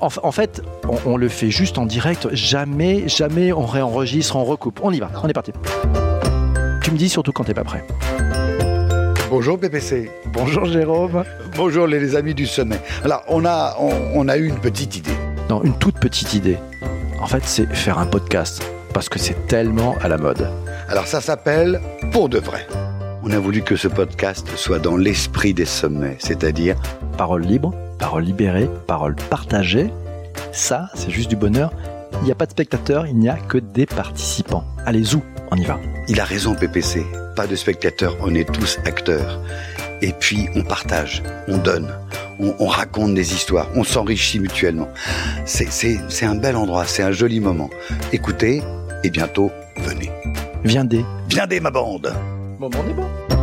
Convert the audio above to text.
en, fait, on, on, le fait juste en direct. Jamais, jamais on réenregistre, on recoupe. On y va, on est parti. Tu me dis surtout quand t'es pas prêt. Bonjour PPC. Bonjour Jérôme. Bonjour les, amis du sommet. Alors on a, on, a eu une petite idée. Non, une toute petite idée. En fait, c'est faire un podcast parce que c'est tellement à la mode. Alors ça s'appelle Pour de vrai. On a voulu que ce podcast soit dans l'esprit des sommets, c'est-à-dire parole libre, parole libérée, parole partagée. Ça, c'est juste du bonheur. Il n'y a pas de spectateurs, il n'y a que des participants. Allez, zou, on y va. Il a raison, PPC. Pas de spectateurs, on est tous acteurs. Et puis, on partage, on donne, on, raconte des histoires, on s'enrichit mutuellement. C'est un bel endroit, c'est un joli moment. Écoutez, et bientôt, venez. Viendez. Viendez, ma bande. Bon, on est bon.